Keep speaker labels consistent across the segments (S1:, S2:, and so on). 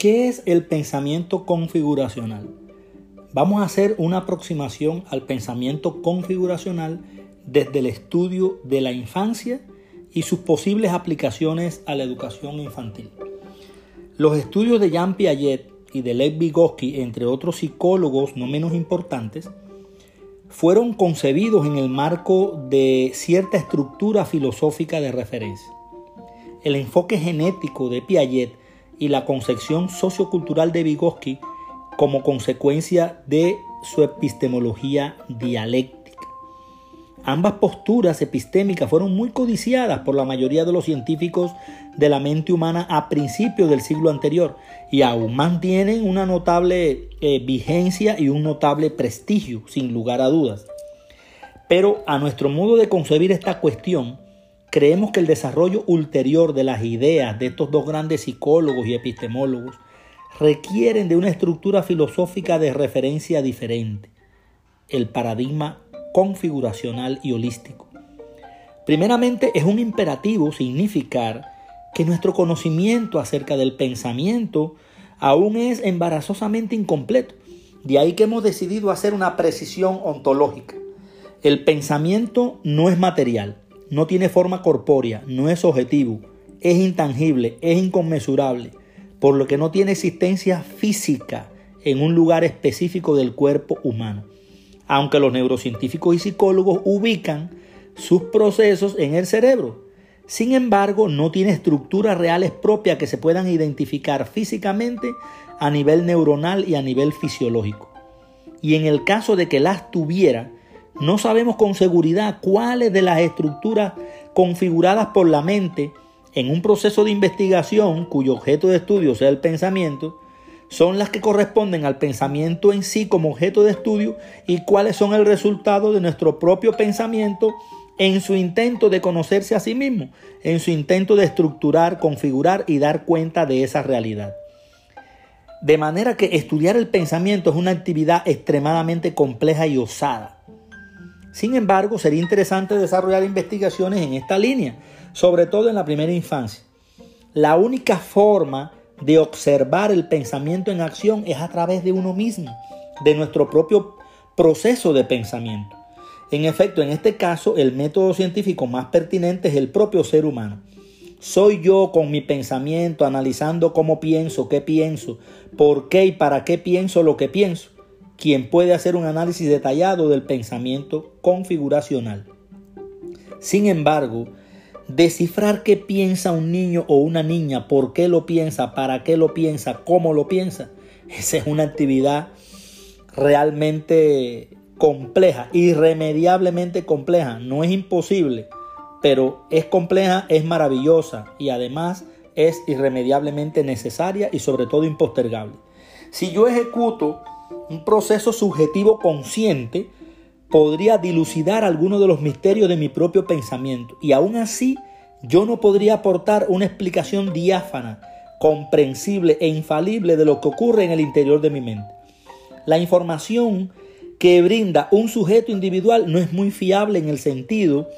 S1: ¿Qué es el pensamiento configuracional? Vamos a hacer una aproximación al pensamiento configuracional desde el estudio de la infancia y sus posibles aplicaciones a la educación infantil. Los estudios de Jean Piaget y de Lev Vygotsky, entre otros psicólogos no menos importantes, fueron concebidos en el marco de cierta estructura filosófica de referencia. El enfoque genético de Piaget y la concepción sociocultural de Vygotsky como consecuencia de su epistemología dialéctica. Ambas posturas epistémicas fueron muy codiciadas por la mayoría de los científicos de la mente humana a principios del siglo anterior y aún mantienen una notable eh, vigencia y un notable prestigio, sin lugar a dudas. Pero a nuestro modo de concebir esta cuestión, Creemos que el desarrollo ulterior de las ideas de estos dos grandes psicólogos y epistemólogos requieren de una estructura filosófica de referencia diferente, el paradigma configuracional y holístico. Primeramente, es un imperativo significar que nuestro conocimiento acerca del pensamiento aún es embarazosamente incompleto. De ahí que hemos decidido hacer una precisión ontológica. El pensamiento no es material, no tiene forma corpórea, no es objetivo, es intangible, es inconmensurable, por lo que no tiene existencia física en un lugar específico del cuerpo humano. Aunque los neurocientíficos y psicólogos ubican sus procesos en el cerebro. Sin embargo, no tiene estructuras reales propias que se puedan identificar físicamente a nivel neuronal y a nivel fisiológico. Y en el caso de que las tuviera, no sabemos con seguridad cuáles de las estructuras configuradas por la mente en un proceso de investigación cuyo objeto de estudio sea el pensamiento, son las que corresponden al pensamiento en sí como objeto de estudio y cuáles son el resultado de nuestro propio pensamiento en su intento de conocerse a sí mismo, en su intento de estructurar, configurar y dar cuenta de esa realidad. De manera que estudiar el pensamiento es una actividad extremadamente compleja y osada. Sin embargo, sería interesante desarrollar investigaciones en esta línea, sobre todo en la primera infancia. La única forma de observar el pensamiento en acción es a través de uno mismo, de nuestro propio proceso de pensamiento. En efecto, en este caso, el método científico más pertinente es el propio ser humano. Soy yo con mi pensamiento analizando cómo pienso, qué pienso, por qué y para qué pienso lo que pienso quien puede hacer un análisis detallado del pensamiento configuracional. Sin embargo, descifrar qué piensa un niño o una niña, por qué lo piensa, para qué lo piensa, cómo lo piensa, esa es una actividad realmente compleja, irremediablemente compleja. No es imposible, pero es compleja, es maravillosa y además es irremediablemente necesaria y sobre todo impostergable. Si yo ejecuto un proceso subjetivo consciente podría dilucidar algunos de los misterios de mi propio pensamiento y aún así yo no podría aportar una explicación diáfana, comprensible e infalible de lo que ocurre en el interior de mi mente. La información que brinda un sujeto individual no es muy fiable en el sentido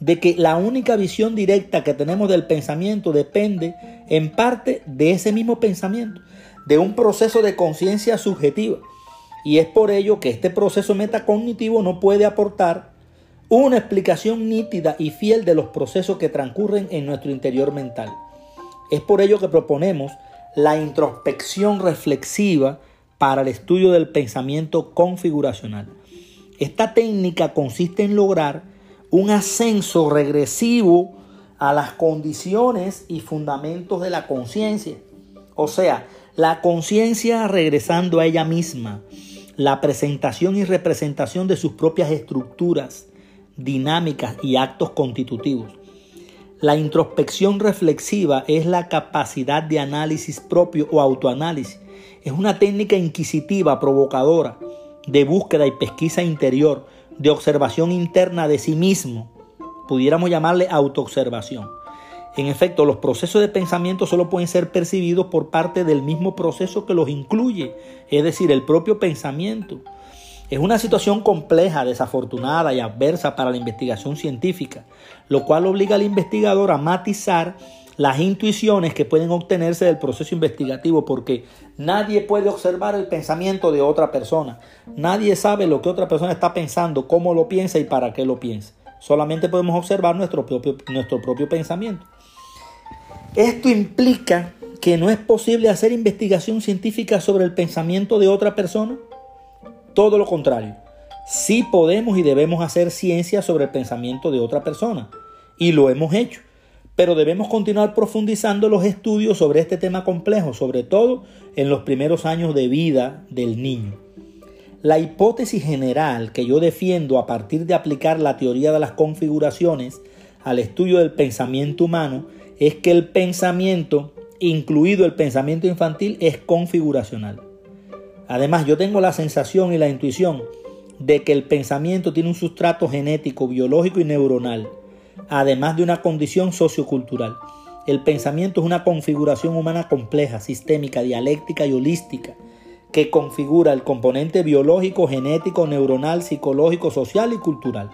S1: de que la única visión directa que tenemos del pensamiento depende en parte de ese mismo pensamiento, de un proceso de conciencia subjetiva y es por ello que este proceso metacognitivo no puede aportar una explicación nítida y fiel de los procesos que transcurren en nuestro interior mental. Es por ello que proponemos la introspección reflexiva para el estudio del pensamiento configuracional. Esta técnica consiste en lograr un ascenso regresivo a las condiciones y fundamentos de la conciencia. O sea, la conciencia regresando a ella misma, la presentación y representación de sus propias estructuras, dinámicas y actos constitutivos. La introspección reflexiva es la capacidad de análisis propio o autoanálisis. Es una técnica inquisitiva, provocadora, de búsqueda y pesquisa interior, de observación interna de sí mismo. Pudiéramos llamarle autoobservación. En efecto, los procesos de pensamiento solo pueden ser percibidos por parte del mismo proceso que los incluye, es decir, el propio pensamiento. Es una situación compleja, desafortunada y adversa para la investigación científica, lo cual obliga al investigador a matizar las intuiciones que pueden obtenerse del proceso investigativo, porque nadie puede observar el pensamiento de otra persona. Nadie sabe lo que otra persona está pensando, cómo lo piensa y para qué lo piensa. Solamente podemos observar nuestro propio, nuestro propio pensamiento. Esto implica que no es posible hacer investigación científica sobre el pensamiento de otra persona. Todo lo contrario. Sí podemos y debemos hacer ciencia sobre el pensamiento de otra persona. Y lo hemos hecho pero debemos continuar profundizando los estudios sobre este tema complejo, sobre todo en los primeros años de vida del niño. La hipótesis general que yo defiendo a partir de aplicar la teoría de las configuraciones al estudio del pensamiento humano es que el pensamiento, incluido el pensamiento infantil, es configuracional. Además, yo tengo la sensación y la intuición de que el pensamiento tiene un sustrato genético, biológico y neuronal además de una condición sociocultural. El pensamiento es una configuración humana compleja, sistémica, dialéctica y holística, que configura el componente biológico, genético, neuronal, psicológico, social y cultural.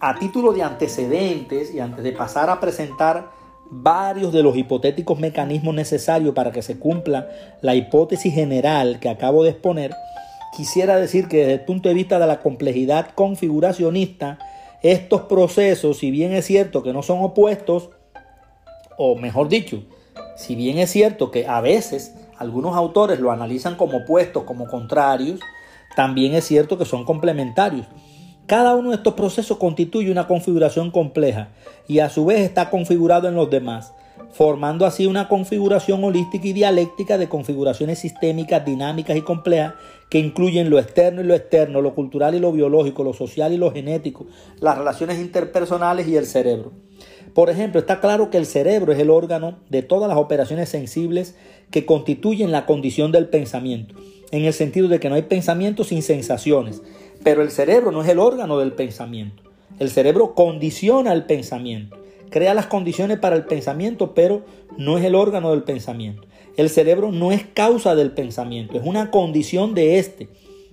S1: A título de antecedentes y antes de pasar a presentar varios de los hipotéticos mecanismos necesarios para que se cumpla la hipótesis general que acabo de exponer, quisiera decir que desde el punto de vista de la complejidad configuracionista, estos procesos, si bien es cierto que no son opuestos, o mejor dicho, si bien es cierto que a veces algunos autores lo analizan como opuestos, como contrarios, también es cierto que son complementarios. Cada uno de estos procesos constituye una configuración compleja y a su vez está configurado en los demás formando así una configuración holística y dialéctica de configuraciones sistémicas, dinámicas y complejas que incluyen lo externo y lo externo, lo cultural y lo biológico, lo social y lo genético, las relaciones interpersonales y el cerebro. Por ejemplo, está claro que el cerebro es el órgano de todas las operaciones sensibles que constituyen la condición del pensamiento, en el sentido de que no hay pensamiento sin sensaciones, pero el cerebro no es el órgano del pensamiento. El cerebro condiciona el pensamiento crea las condiciones para el pensamiento, pero no es el órgano del pensamiento. El cerebro no es causa del pensamiento, es una condición de este,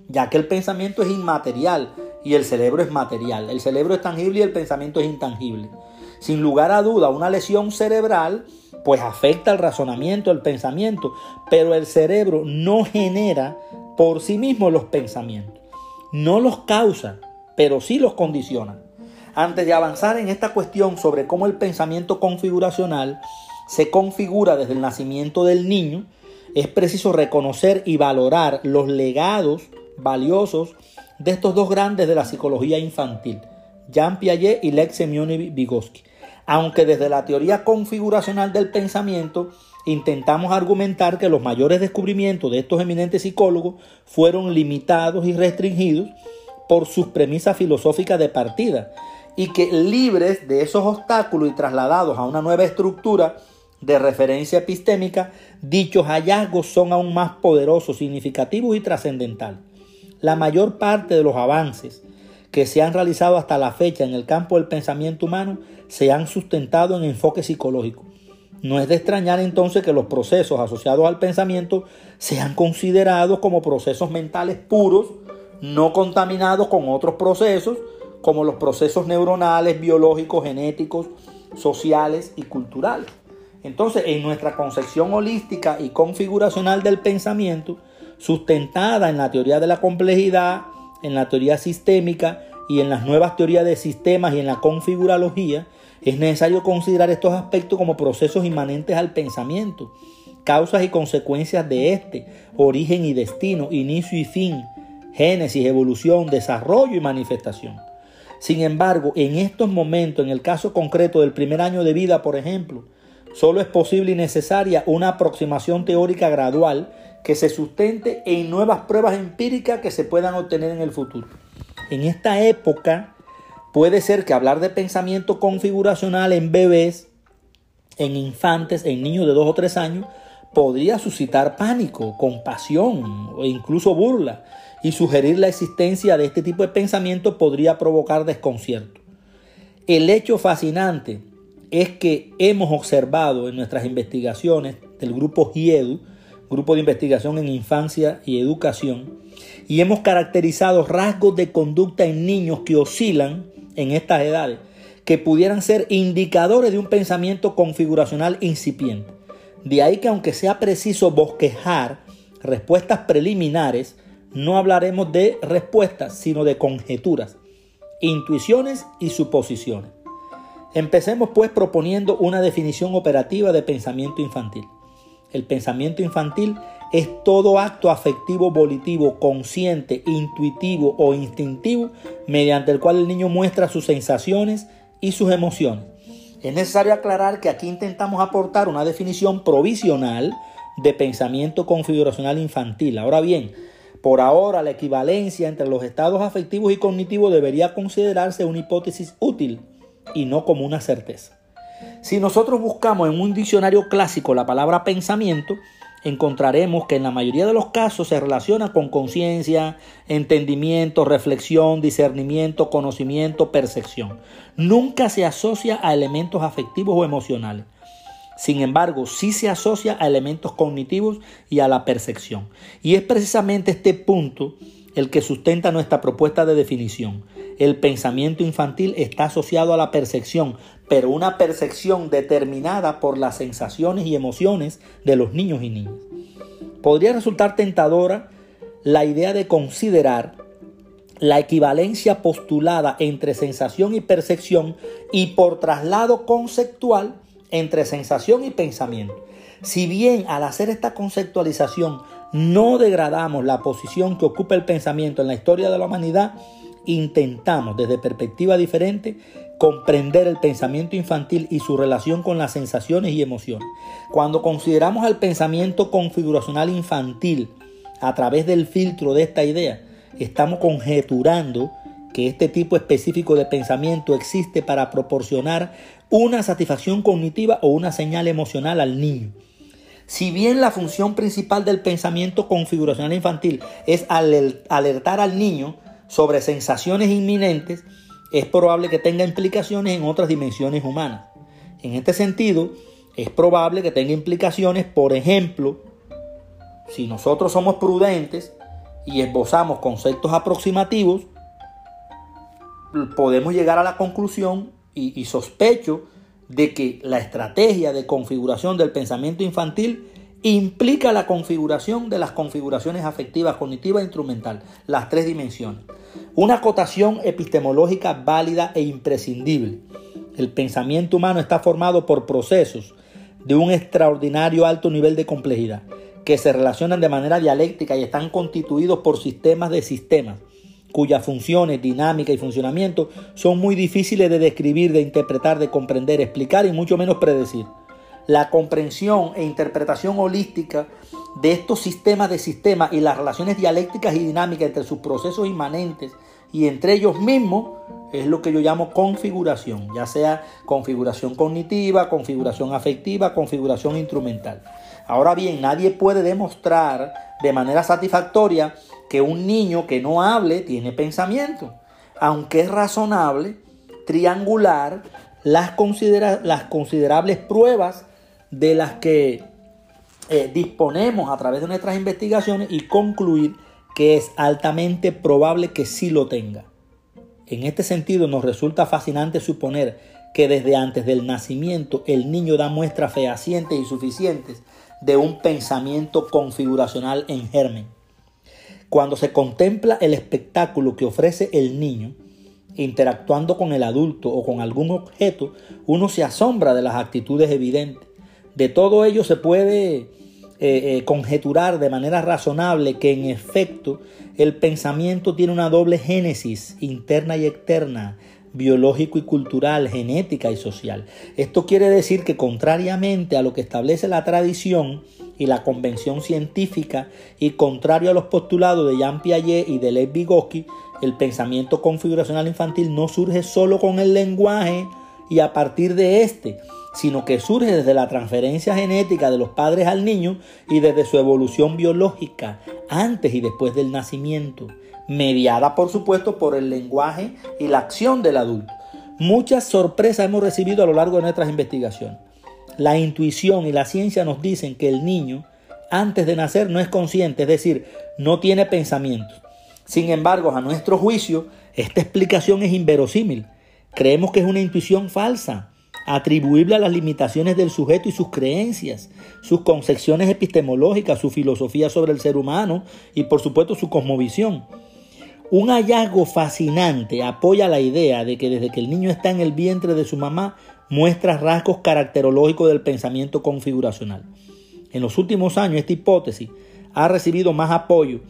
S1: ya que el pensamiento es inmaterial y el cerebro es material. El cerebro es tangible y el pensamiento es intangible. Sin lugar a duda, una lesión cerebral pues afecta el razonamiento, el pensamiento, pero el cerebro no genera por sí mismo los pensamientos. No los causa, pero sí los condiciona. Antes de avanzar en esta cuestión sobre cómo el pensamiento configuracional se configura desde el nacimiento del niño, es preciso reconocer y valorar los legados valiosos de estos dos grandes de la psicología infantil, Jean Piaget y Semyon Vygotsky. Aunque desde la teoría configuracional del pensamiento intentamos argumentar que los mayores descubrimientos de estos eminentes psicólogos fueron limitados y restringidos por sus premisas filosóficas de partida, y que libres de esos obstáculos y trasladados a una nueva estructura de referencia epistémica, dichos hallazgos son aún más poderosos, significativos y trascendentales. La mayor parte de los avances que se han realizado hasta la fecha en el campo del pensamiento humano se han sustentado en enfoque psicológico. No es de extrañar entonces que los procesos asociados al pensamiento sean considerados como procesos mentales puros, no contaminados con otros procesos como los procesos neuronales, biológicos, genéticos, sociales y culturales. Entonces, en nuestra concepción holística y configuracional del pensamiento, sustentada en la teoría de la complejidad, en la teoría sistémica y en las nuevas teorías de sistemas y en la configurología, es necesario considerar estos aspectos como procesos inmanentes al pensamiento, causas y consecuencias de este, origen y destino, inicio y fin, génesis, evolución, desarrollo y manifestación. Sin embargo, en estos momentos, en el caso concreto del primer año de vida, por ejemplo, solo es posible y necesaria una aproximación teórica gradual que se sustente en nuevas pruebas empíricas que se puedan obtener en el futuro. En esta época puede ser que hablar de pensamiento configuracional en bebés, en infantes, en niños de 2 o 3 años, podría suscitar pánico, compasión o incluso burla y sugerir la existencia de este tipo de pensamiento podría provocar desconcierto. El hecho fascinante es que hemos observado en nuestras investigaciones del grupo GIEDU, Grupo de Investigación en Infancia y Educación, y hemos caracterizado rasgos de conducta en niños que oscilan en estas edades, que pudieran ser indicadores de un pensamiento configuracional incipiente. De ahí que aunque sea preciso bosquejar respuestas preliminares, no hablaremos de respuestas, sino de conjeturas, intuiciones y suposiciones. Empecemos pues proponiendo una definición operativa de pensamiento infantil. El pensamiento infantil es todo acto afectivo volitivo, consciente, intuitivo o instintivo mediante el cual el niño muestra sus sensaciones y sus emociones. Es necesario aclarar que aquí intentamos aportar una definición provisional de pensamiento configuracional infantil. Ahora bien, por ahora la equivalencia entre los estados afectivos y cognitivos debería considerarse una hipótesis útil y no como una certeza. Si nosotros buscamos en un diccionario clásico la palabra pensamiento, encontraremos que en la mayoría de los casos se relaciona con conciencia, entendimiento, reflexión, discernimiento, conocimiento, percepción. Nunca se asocia a elementos afectivos o emocionales. Sin embargo, sí se asocia a elementos cognitivos y a la percepción. Y es precisamente este punto el que sustenta nuestra propuesta de definición. El pensamiento infantil está asociado a la percepción, pero una percepción determinada por las sensaciones y emociones de los niños y niñas. Podría resultar tentadora la idea de considerar la equivalencia postulada entre sensación y percepción y por traslado conceptual entre sensación y pensamiento. Si bien al hacer esta conceptualización no degradamos la posición que ocupa el pensamiento en la historia de la humanidad, intentamos desde perspectiva diferente comprender el pensamiento infantil y su relación con las sensaciones y emociones. Cuando consideramos el pensamiento configuracional infantil a través del filtro de esta idea, estamos conjeturando que este tipo específico de pensamiento existe para proporcionar una satisfacción cognitiva o una señal emocional al niño. Si bien la función principal del pensamiento configuracional infantil es alertar al niño sobre sensaciones inminentes, es probable que tenga implicaciones en otras dimensiones humanas. En este sentido, es probable que tenga implicaciones, por ejemplo, si nosotros somos prudentes y esbozamos conceptos aproximativos, podemos llegar a la conclusión y, sospecho de que la estrategia de configuración del pensamiento infantil implica la configuración de las configuraciones afectivas, cognitiva e instrumental, las tres dimensiones. Una acotación epistemológica válida e imprescindible. El pensamiento humano está formado por procesos de un extraordinario alto nivel de complejidad, que se relacionan de manera dialéctica y están constituidos por sistemas de sistemas cuyas funciones, dinámica y funcionamiento son muy difíciles de describir, de interpretar, de comprender, explicar y mucho menos predecir. La comprensión e interpretación holística de estos sistemas de sistemas y las relaciones dialécticas y dinámicas entre sus procesos inmanentes y entre ellos mismos es lo que yo llamo configuración, ya sea configuración cognitiva, configuración afectiva, configuración instrumental. Ahora bien, nadie puede demostrar de manera satisfactoria que un niño que no hable tiene pensamiento, aunque es razonable triangular las, las considerables pruebas de las que eh, disponemos a través de nuestras investigaciones y concluir que es altamente probable que sí lo tenga. En este sentido nos resulta fascinante suponer que desde antes del nacimiento el niño da muestras fehacientes y suficientes de un pensamiento configuracional en germen. Cuando se contempla el espectáculo que ofrece el niño, interactuando con el adulto o con algún objeto, uno se asombra de las actitudes evidentes. De todo ello se puede eh, eh, conjeturar de manera razonable que en efecto el pensamiento tiene una doble génesis interna y externa, biológico y cultural, genética y social. Esto quiere decir que contrariamente a lo que establece la tradición y la convención científica y contrario a los postulados de Jean Piaget y de Lev Vygotsky, el pensamiento configuracional infantil no surge solo con el lenguaje y a partir de este, sino que surge desde la transferencia genética de los padres al niño y desde su evolución biológica antes y después del nacimiento mediada por supuesto por el lenguaje y la acción del adulto. Muchas sorpresas hemos recibido a lo largo de nuestras investigaciones. La intuición y la ciencia nos dicen que el niño antes de nacer no es consciente, es decir, no tiene pensamientos. Sin embargo, a nuestro juicio, esta explicación es inverosímil. Creemos que es una intuición falsa, atribuible a las limitaciones del sujeto y sus creencias, sus concepciones epistemológicas, su filosofía sobre el ser humano y por supuesto su cosmovisión. Un hallazgo fascinante apoya la idea de que desde que el niño está en el vientre de su mamá muestra rasgos caracterológicos del pensamiento configuracional. En los últimos años esta hipótesis ha recibido más apoyo,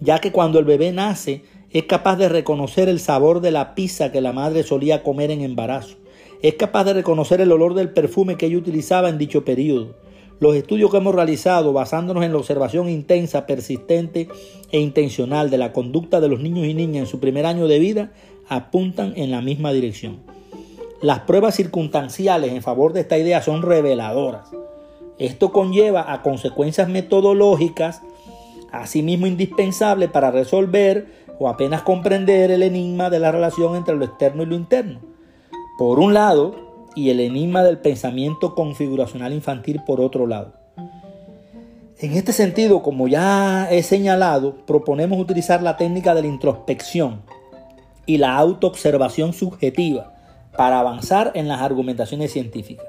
S1: ya que cuando el bebé nace es capaz de reconocer el sabor de la pizza que la madre solía comer en embarazo. Es capaz de reconocer el olor del perfume que ella utilizaba en dicho periodo. Los estudios que hemos realizado basándonos en la observación intensa, persistente e intencional de la conducta de los niños y niñas en su primer año de vida apuntan en la misma dirección. Las pruebas circunstanciales en favor de esta idea son reveladoras. Esto conlleva a consecuencias metodológicas, asimismo indispensables para resolver o apenas comprender el enigma de la relación entre lo externo y lo interno. Por un lado, y el enigma del pensamiento configuracional infantil por otro lado. En este sentido, como ya he señalado, proponemos utilizar la técnica de la introspección y la autoobservación subjetiva para avanzar en las argumentaciones científicas.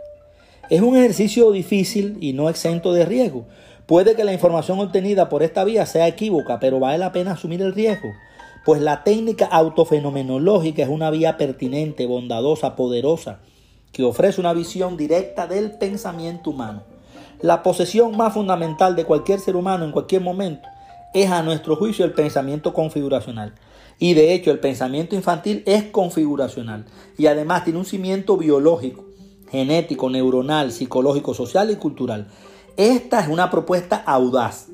S1: Es un ejercicio difícil y no exento de riesgo. Puede que la información obtenida por esta vía sea equívoca, pero vale la pena asumir el riesgo, pues la técnica autofenomenológica es una vía pertinente, bondadosa, poderosa, que ofrece una visión directa del pensamiento humano. La posesión más fundamental de cualquier ser humano en cualquier momento es a nuestro juicio el pensamiento configuracional. Y de hecho el pensamiento infantil es configuracional y además tiene un cimiento biológico, genético, neuronal, psicológico, social y cultural. Esta es una propuesta audaz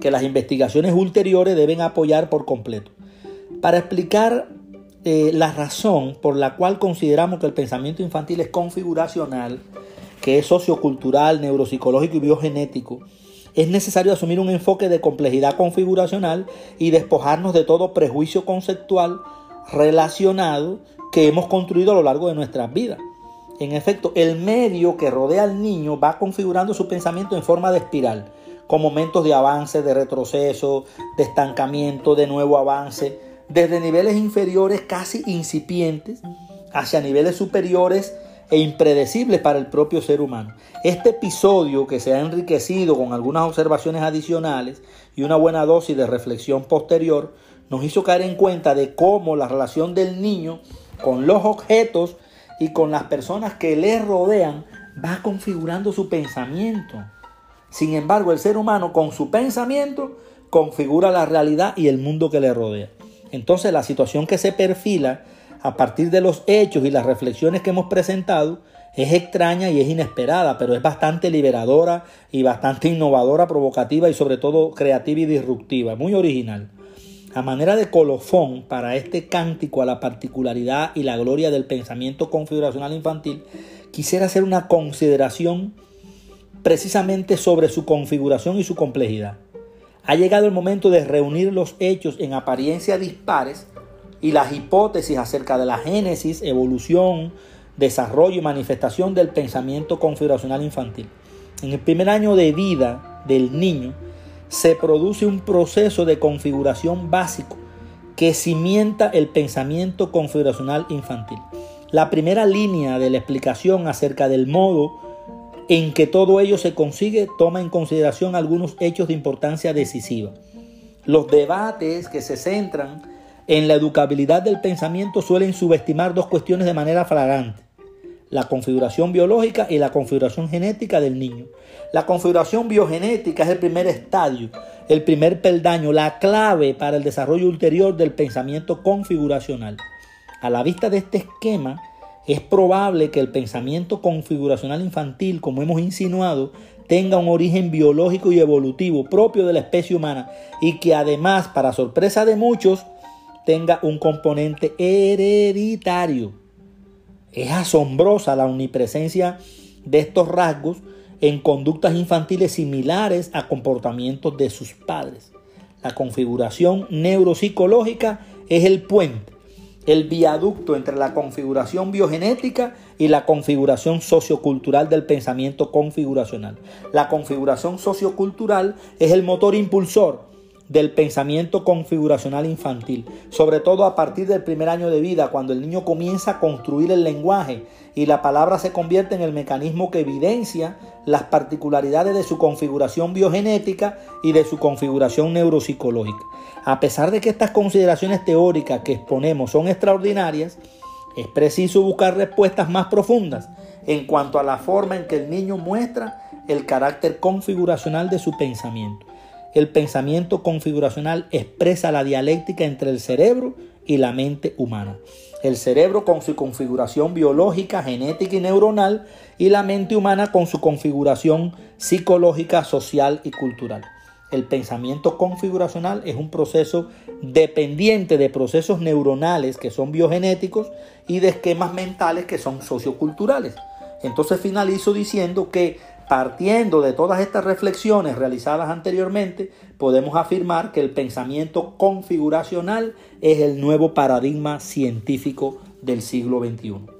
S1: que las investigaciones ulteriores deben apoyar por completo. Para explicar eh, la razón por la cual consideramos que el pensamiento infantil es configuracional, que es sociocultural, neuropsicológico y biogenético, es necesario asumir un enfoque de complejidad configuracional y despojarnos de todo prejuicio conceptual relacionado que hemos construido a lo largo de nuestras vidas. En efecto, el medio que rodea al niño va configurando su pensamiento en forma de espiral, con momentos de avance, de retroceso, de estancamiento, de nuevo avance, desde niveles inferiores casi incipientes hacia niveles superiores e impredecibles para el propio ser humano. Este episodio que se ha enriquecido con algunas observaciones adicionales y una buena dosis de reflexión posterior nos hizo caer en cuenta de cómo la relación del niño con los objetos y con las personas que le rodean va configurando su pensamiento. Sin embargo, el ser humano con su pensamiento configura la realidad y el mundo que le rodea. Entonces la situación que se perfila a partir de los hechos y las reflexiones que hemos presentado es extraña y es inesperada, pero es bastante liberadora y bastante innovadora, provocativa y sobre todo creativa y disruptiva, muy original. A manera de colofón para este cántico a la particularidad y la gloria del pensamiento configuracional infantil, quisiera hacer una consideración precisamente sobre su configuración y su complejidad. Ha llegado el momento de reunir los hechos en apariencia dispares y las hipótesis acerca de la génesis, evolución, desarrollo y manifestación del pensamiento configuracional infantil. En el primer año de vida del niño se produce un proceso de configuración básico que cimienta el pensamiento configuracional infantil. La primera línea de la explicación acerca del modo en que todo ello se consigue toma en consideración algunos hechos de importancia decisiva. Los debates que se centran en la educabilidad del pensamiento suelen subestimar dos cuestiones de manera flagrante. La configuración biológica y la configuración genética del niño. La configuración biogenética es el primer estadio, el primer peldaño, la clave para el desarrollo ulterior del pensamiento configuracional. A la vista de este esquema, es probable que el pensamiento configuracional infantil, como hemos insinuado, tenga un origen biológico y evolutivo propio de la especie humana y que además, para sorpresa de muchos, tenga un componente hereditario. Es asombrosa la omnipresencia de estos rasgos en conductas infantiles similares a comportamientos de sus padres. La configuración neuropsicológica es el puente el viaducto entre la configuración biogenética y la configuración sociocultural del pensamiento configuracional. La configuración sociocultural es el motor impulsor del pensamiento configuracional infantil, sobre todo a partir del primer año de vida, cuando el niño comienza a construir el lenguaje y la palabra se convierte en el mecanismo que evidencia las particularidades de su configuración biogenética y de su configuración neuropsicológica. A pesar de que estas consideraciones teóricas que exponemos son extraordinarias, es preciso buscar respuestas más profundas en cuanto a la forma en que el niño muestra el carácter configuracional de su pensamiento. El pensamiento configuracional expresa la dialéctica entre el cerebro y la mente humana. El cerebro con su configuración biológica, genética y neuronal y la mente humana con su configuración psicológica, social y cultural. El pensamiento configuracional es un proceso dependiente de procesos neuronales que son biogenéticos y de esquemas mentales que son socioculturales. Entonces finalizo diciendo que partiendo de todas estas reflexiones realizadas anteriormente, podemos afirmar que el pensamiento configuracional es el nuevo paradigma científico del siglo XXI.